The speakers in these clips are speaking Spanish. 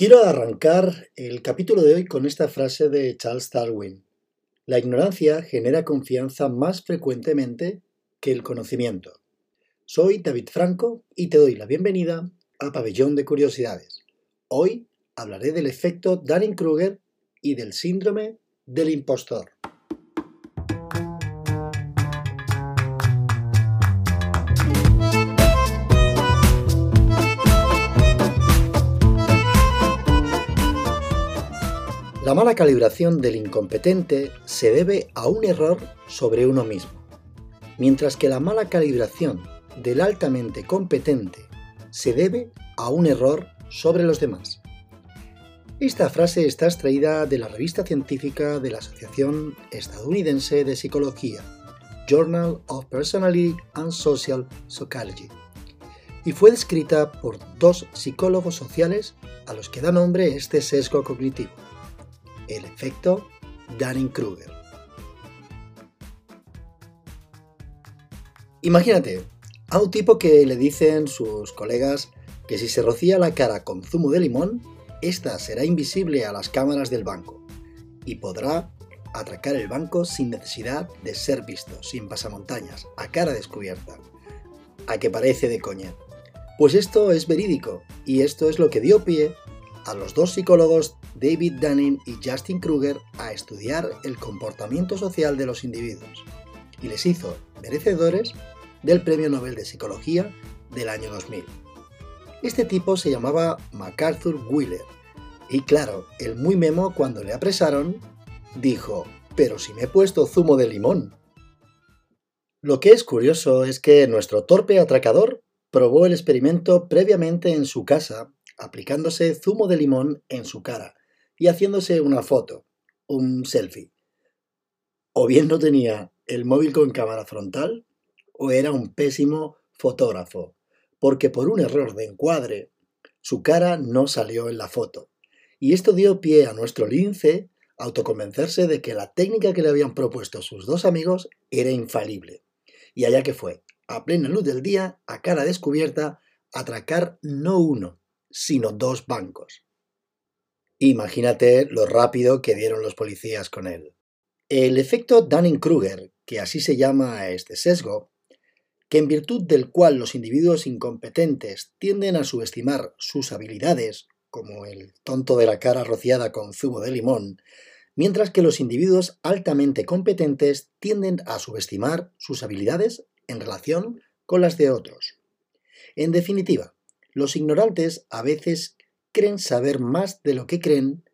Quiero arrancar el capítulo de hoy con esta frase de Charles Darwin. La ignorancia genera confianza más frecuentemente que el conocimiento. Soy David Franco y te doy la bienvenida a Pabellón de Curiosidades. Hoy hablaré del efecto Dunning-Kruger y del síndrome del impostor. La mala calibración del incompetente se debe a un error sobre uno mismo, mientras que la mala calibración del altamente competente se debe a un error sobre los demás. Esta frase está extraída de la revista científica de la Asociación Estadounidense de Psicología, Journal of Personality and Social Psychology, y fue descrita por dos psicólogos sociales a los que da nombre este sesgo cognitivo el efecto Dunning-Kruger. Imagínate a un tipo que le dicen sus colegas que si se rocía la cara con zumo de limón, esta será invisible a las cámaras del banco y podrá atracar el banco sin necesidad de ser visto, sin pasamontañas, a cara descubierta. ¿A que parece de coña? Pues esto es verídico y esto es lo que dio pie a los dos psicólogos David Dunning y Justin Kruger a estudiar el comportamiento social de los individuos y les hizo merecedores del Premio Nobel de Psicología del año 2000. Este tipo se llamaba MacArthur Wheeler y claro, el muy memo cuando le apresaron dijo, pero si me he puesto zumo de limón. Lo que es curioso es que nuestro torpe atracador probó el experimento previamente en su casa aplicándose zumo de limón en su cara y haciéndose una foto, un selfie. O bien no tenía el móvil con cámara frontal, o era un pésimo fotógrafo, porque por un error de encuadre, su cara no salió en la foto. Y esto dio pie a nuestro lince a autoconvencerse de que la técnica que le habían propuesto sus dos amigos era infalible. Y allá que fue, a plena luz del día, a cara descubierta, atracar no uno, sino dos bancos. Imagínate lo rápido que dieron los policías con él. El efecto Dunning-Kruger, que así se llama este sesgo, que en virtud del cual los individuos incompetentes tienden a subestimar sus habilidades, como el tonto de la cara rociada con zumo de limón, mientras que los individuos altamente competentes tienden a subestimar sus habilidades en relación con las de otros. En definitiva, los ignorantes a veces creen saber más de lo que creen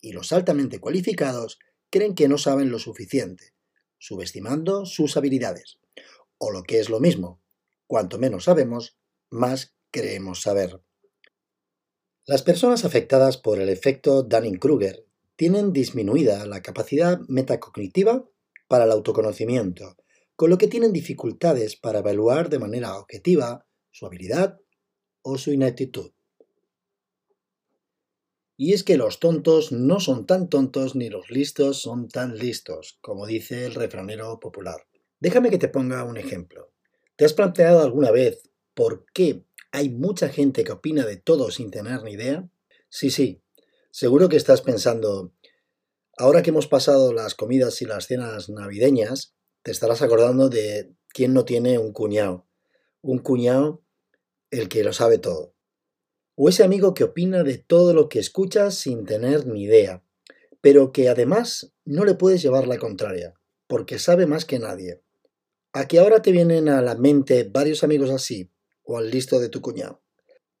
y los altamente cualificados creen que no saben lo suficiente, subestimando sus habilidades. O lo que es lo mismo, cuanto menos sabemos, más creemos saber. Las personas afectadas por el efecto Dunning-Kruger tienen disminuida la capacidad metacognitiva para el autoconocimiento, con lo que tienen dificultades para evaluar de manera objetiva su habilidad o su ineptitud. Y es que los tontos no son tan tontos ni los listos son tan listos, como dice el refranero popular. Déjame que te ponga un ejemplo. ¿Te has planteado alguna vez por qué hay mucha gente que opina de todo sin tener ni idea? Sí, sí, seguro que estás pensando, ahora que hemos pasado las comidas y las cenas navideñas, te estarás acordando de quién no tiene un cuñado. Un cuñado el que lo sabe todo. O ese amigo que opina de todo lo que escuchas sin tener ni idea, pero que además no le puedes llevar la contraria, porque sabe más que nadie. ¿A que ahora te vienen a la mente varios amigos así, o al listo de tu cuñado?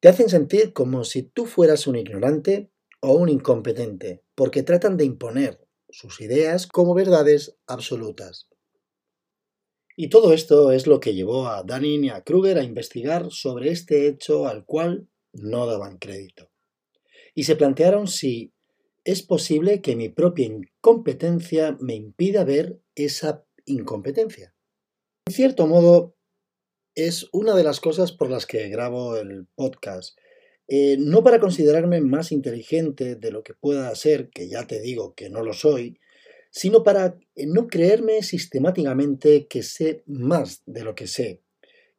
Te hacen sentir como si tú fueras un ignorante o un incompetente, porque tratan de imponer sus ideas como verdades absolutas. Y todo esto es lo que llevó a Dunning y a Kruger a investigar sobre este hecho al cual no daban crédito. Y se plantearon si es posible que mi propia incompetencia me impida ver esa incompetencia. En cierto modo, es una de las cosas por las que grabo el podcast. Eh, no para considerarme más inteligente de lo que pueda ser, que ya te digo que no lo soy, sino para no creerme sistemáticamente que sé más de lo que sé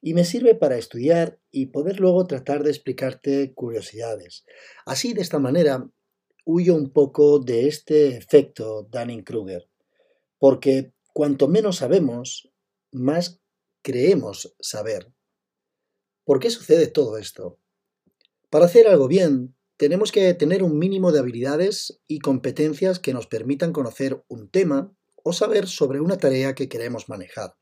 y me sirve para estudiar y poder luego tratar de explicarte curiosidades. Así, de esta manera, huyo un poco de este efecto Dunning-Kruger, porque cuanto menos sabemos, más creemos saber. ¿Por qué sucede todo esto? Para hacer algo bien, tenemos que tener un mínimo de habilidades y competencias que nos permitan conocer un tema o saber sobre una tarea que queremos manejar.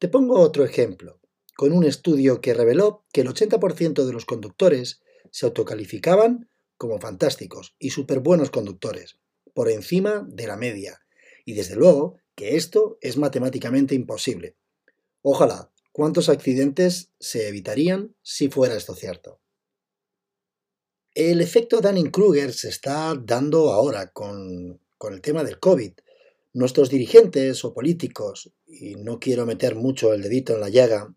Te pongo otro ejemplo, con un estudio que reveló que el 80% de los conductores se autocalificaban como fantásticos y súper buenos conductores, por encima de la media, y desde luego que esto es matemáticamente imposible. Ojalá, ¿cuántos accidentes se evitarían si fuera esto cierto? El efecto Dunning-Kruger se está dando ahora con, con el tema del COVID. Nuestros dirigentes o políticos, y no quiero meter mucho el dedito en la llaga,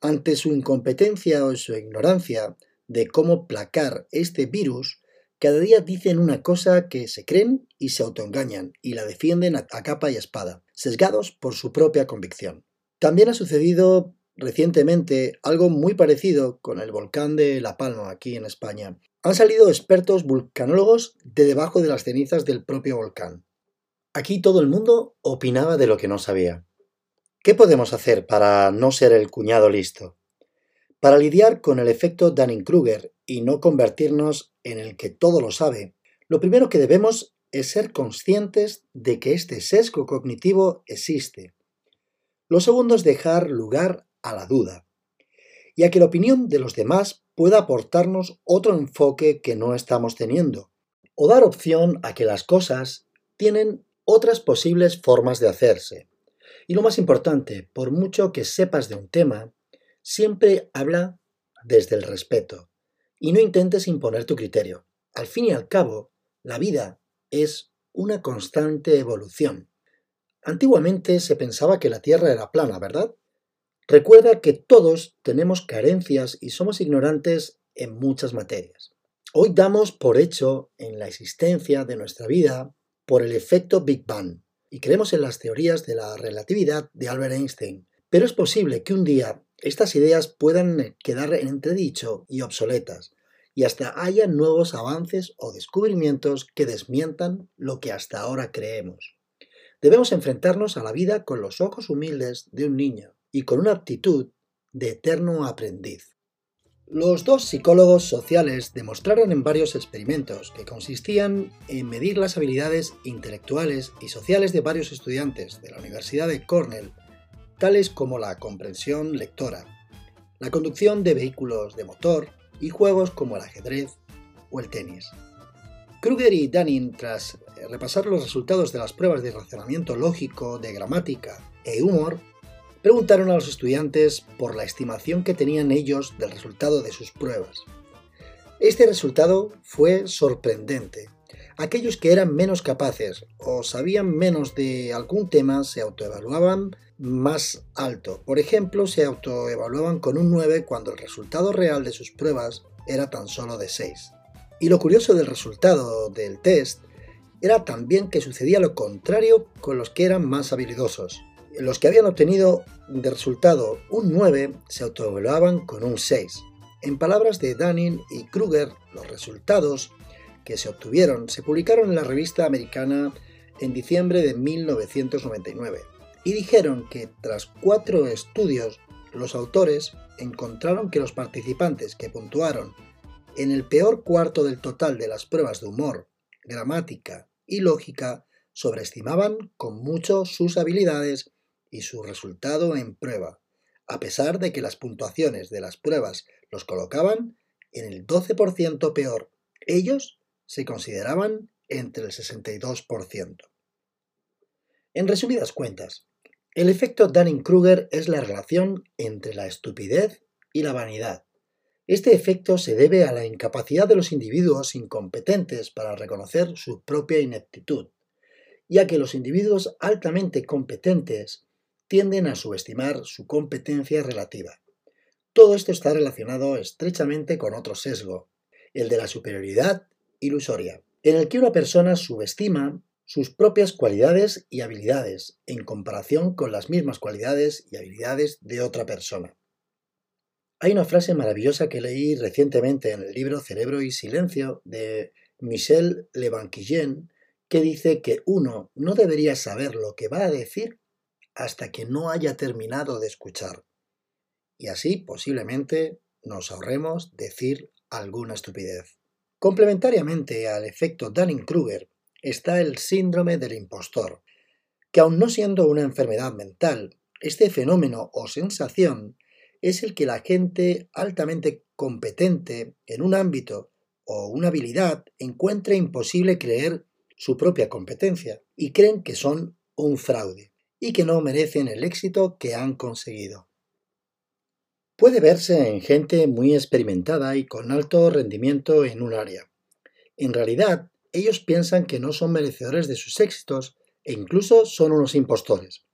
ante su incompetencia o su ignorancia de cómo placar este virus, cada día dicen una cosa que se creen y se autoengañan y la defienden a, capa y espada, sesgados por su propia convicción. También ha sucedido recientemente algo muy parecido con el volcán de La Palma aquí en España. Han salido expertos vulcanólogos de debajo de las cenizas del propio volcán. Aquí todo el mundo opinaba de lo que no sabía. ¿Qué podemos hacer para no ser el cuñado listo? Para lidiar con el efecto Dunning-Kruger y no convertirnos en el que todo lo sabe, lo primero que debemos es ser conscientes de que este sesgo cognitivo existe. Lo segundo es dejar lugar a la duda, y a que la opinión de los demás pueda aportarnos otro enfoque que no estamos teniendo, o dar opción a que las cosas tienen otras posibles formas de hacerse. Y lo más importante, por mucho que sepas de un tema, siempre habla desde el respeto y no intentes imponer tu criterio. Al fin y al cabo, la vida es una constante evolución. Antiguamente se pensaba que la Tierra era plana, ¿verdad? Recuerda que todos tenemos carencias y somos ignorantes en muchas materias. Hoy damos por hecho en la existencia de nuestra vida por el efecto Big Bang y creemos en las teorías de la relatividad de Albert Einstein. Pero es posible que un día estas ideas puedan quedar en entredicho y obsoletas, y hasta haya nuevos avances o descubrimientos que desmientan lo que hasta ahora creemos. Debemos enfrentarnos a la vida con los ojos humildes de un niño y con una actitud de eterno aprendiz. Los dos psicólogos sociales demostraron en varios experimentos que consistían en medir las habilidades intelectuales y sociales de varios estudiantes de la Universidad de Cornell, tales como la comprensión lectora, la conducción de vehículos de motor y juegos como el ajedrez o el tenis. Kruger y Dunning, tras repasar los resultados de las pruebas de razonamiento lógico, de gramática e humor, preguntaron a los estudiantes por la estimación que tenían ellos del resultado de sus pruebas. Este resultado fue sorprendente. Aquellos que eran menos capaces o sabían menos de algún tema se autoevaluaban más alto. Por ejemplo, se autoevaluaban con un 9 cuando el resultado real de sus pruebas era tan solo de 6. Y lo curioso del resultado del test era también que sucedía lo contrario con los que eran más habilidosos. Los que habían obtenido de resultado un 9 se autoevaluaban con un 6. En palabras de Dunning y Kruger, los resultados que se obtuvieron se publicaron en la revista americana en diciembre de 1999 y dijeron que tras cuatro estudios los autores encontraron que los participantes que puntuaron en el peor cuarto del total de las pruebas de humor, gramática y lógica sobreestimaban con mucho sus habilidades y su resultado en prueba, a pesar de que las puntuaciones de las pruebas los colocaban en el 12% peor. Ellos se consideraban entre el 62%. En resumidas cuentas, el efecto Dunning-Kruger es la relación entre la estupidez y la vanidad. Este efecto se debe a la incapacidad de los individuos incompetentes para reconocer su propia ineptitud, ya que los individuos altamente competentes tienden a subestimar su competencia relativa. Todo esto está relacionado estrechamente con otro sesgo, el de la superioridad ilusoria, en el que una persona subestima sus propias cualidades y habilidades en comparación con las mismas cualidades y habilidades de otra persona. Hay una frase maravillosa que leí recientemente en el libro Cerebro y Silencio de Michel Lebanquillén que dice que uno no debería saber lo que va a decir hasta que no haya terminado de escuchar. Y así posiblemente nos ahorremos decir alguna estupidez. Complementariamente al efecto Dunning-Kruger está el síndrome del impostor, que aun no siendo una enfermedad mental, este fenómeno o sensación es el que la gente altamente competente en un ámbito o una habilidad encuentra imposible creer su propia competencia y creen que son un fraude y que no merecen el éxito que han conseguido. Puede verse en gente muy experimentada y con alto rendimiento en un área. En realidad, ellos piensan que no son merecedores de sus éxitos e incluso son unos impostores.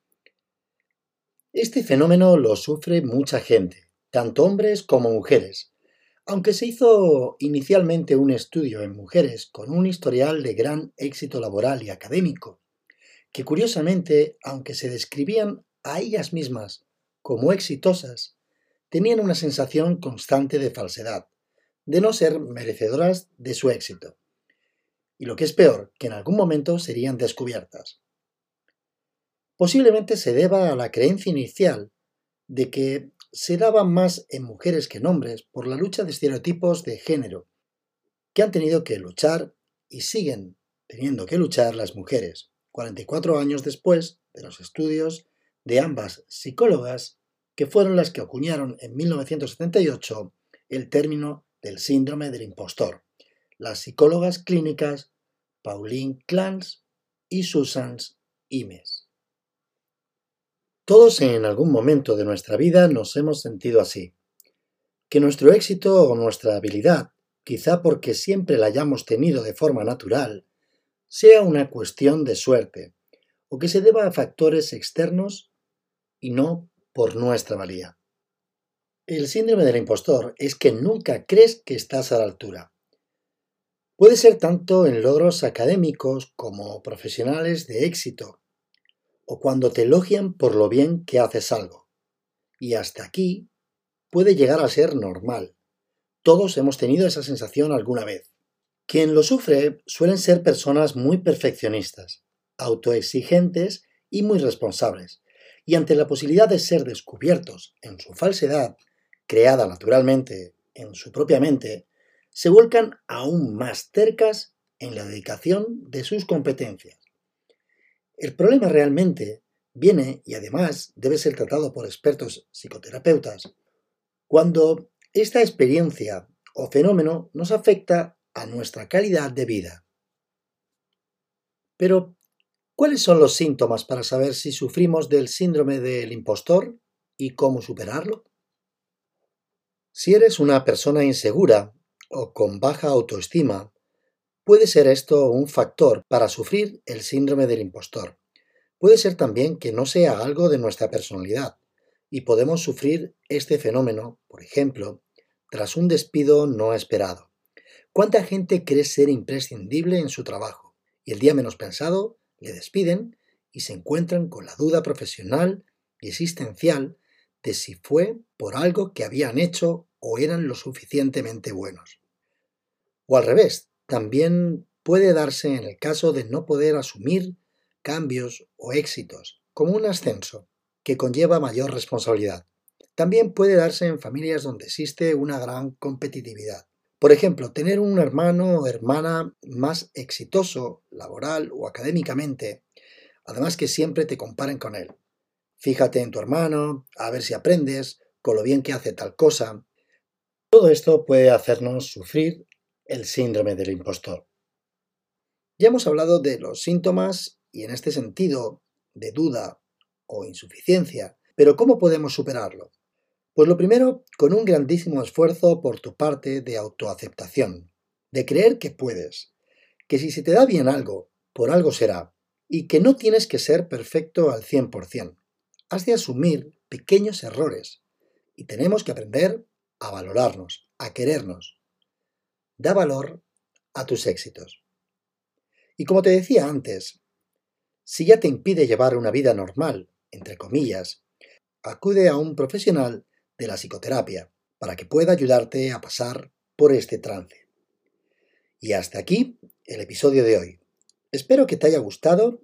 Este fenómeno lo sufre mucha gente, tanto hombres como mujeres, aunque se hizo inicialmente un estudio en mujeres con un historial de gran éxito laboral y académico, que curiosamente, aunque se describían a ellas mismas como exitosas, tenían una sensación constante de falsedad, de no ser merecedoras de su éxito. Y lo que es peor, que en algún momento serían descubiertas. Posiblemente se deba a la creencia inicial de que se daba más en mujeres que en hombres por la lucha de estereotipos de género, que han tenido que luchar y siguen teniendo que luchar las mujeres, 44 años después de los estudios de ambas psicólogas que fueron las que acuñaron en 1978 el término del síndrome del impostor, las psicólogas clínicas Pauline Clance y Susan Imes. Todos en algún momento de nuestra vida nos hemos sentido así. Que nuestro éxito o nuestra habilidad, quizá porque siempre la hayamos tenido de forma natural, sea una cuestión de suerte, o que se deba a factores externos y no por nuestra valía. El síndrome del impostor es que nunca crees que estás a la altura. Puede ser tanto en logros académicos como profesionales de éxito, o cuando te elogian por lo bien que haces algo. Y hasta aquí puede llegar a ser normal. Todos hemos tenido esa sensación alguna vez. Quien lo sufre suelen ser personas muy perfeccionistas, autoexigentes y muy responsables, y ante la posibilidad de ser descubiertos en su falsedad, creada naturalmente en su propia mente, se vuelcan aún más cercas en la dedicación de sus competencias. El problema realmente viene, y además debe ser tratado por expertos psicoterapeutas, cuando esta experiencia o fenómeno nos afecta a nuestra calidad de vida. Pero, ¿Cuáles son los síntomas para saber si sufrimos del síndrome del impostor y cómo superarlo? Si eres una persona insegura o con baja autoestima, puede ser esto un factor para sufrir el síndrome del impostor. Puede ser también que no sea algo de nuestra personalidad y podemos sufrir este fenómeno, por ejemplo, tras un despido no esperado. ¿Cuánta gente cree ser imprescindible en su trabajo y el día menos pensado le despiden y se encuentran con la duda profesional y existencial de si fue por algo que habían hecho o eran lo suficientemente buenos. O al revés, también puede darse en el caso de no poder asumir cambios o éxitos, como un ascenso, que conlleva mayor responsabilidad. También puede darse en familias donde existe una gran competitividad. Por ejemplo, tener un hermano o hermana más exitoso laboral o académicamente, además que siempre te comparen con él. Fíjate en tu hermano, a ver si aprendes, con lo bien que hace tal cosa. Todo esto puede hacernos sufrir el síndrome del impostor. Ya hemos hablado de los síntomas y en este sentido de duda o insuficiencia, pero ¿cómo podemos superarlo? Pues lo primero, con un grandísimo esfuerzo por tu parte de autoaceptación, de creer que puedes, que si se te da bien algo, por algo será, y que no tienes que ser perfecto al 100%. Has de asumir pequeños errores, y tenemos que aprender a valorarnos, a querernos. Da valor a tus éxitos. Y como te decía antes, si ya te impide llevar una vida normal, entre comillas, acude a un profesional de la psicoterapia para que pueda ayudarte a pasar por este trance. Y hasta aquí el episodio de hoy. Espero que te haya gustado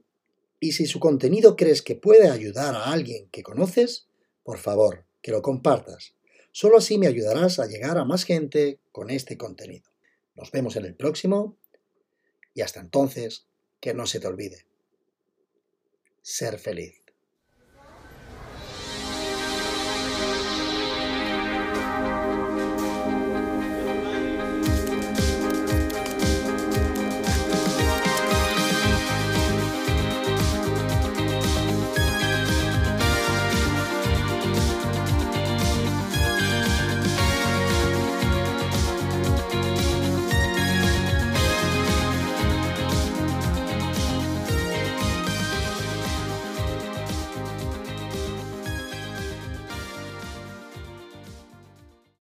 y si su contenido crees que puede ayudar a alguien que conoces, por favor, que lo compartas. Solo así me ayudarás a llegar a más gente con este contenido. Nos vemos en el próximo y hasta entonces, que no se te olvide. Ser feliz.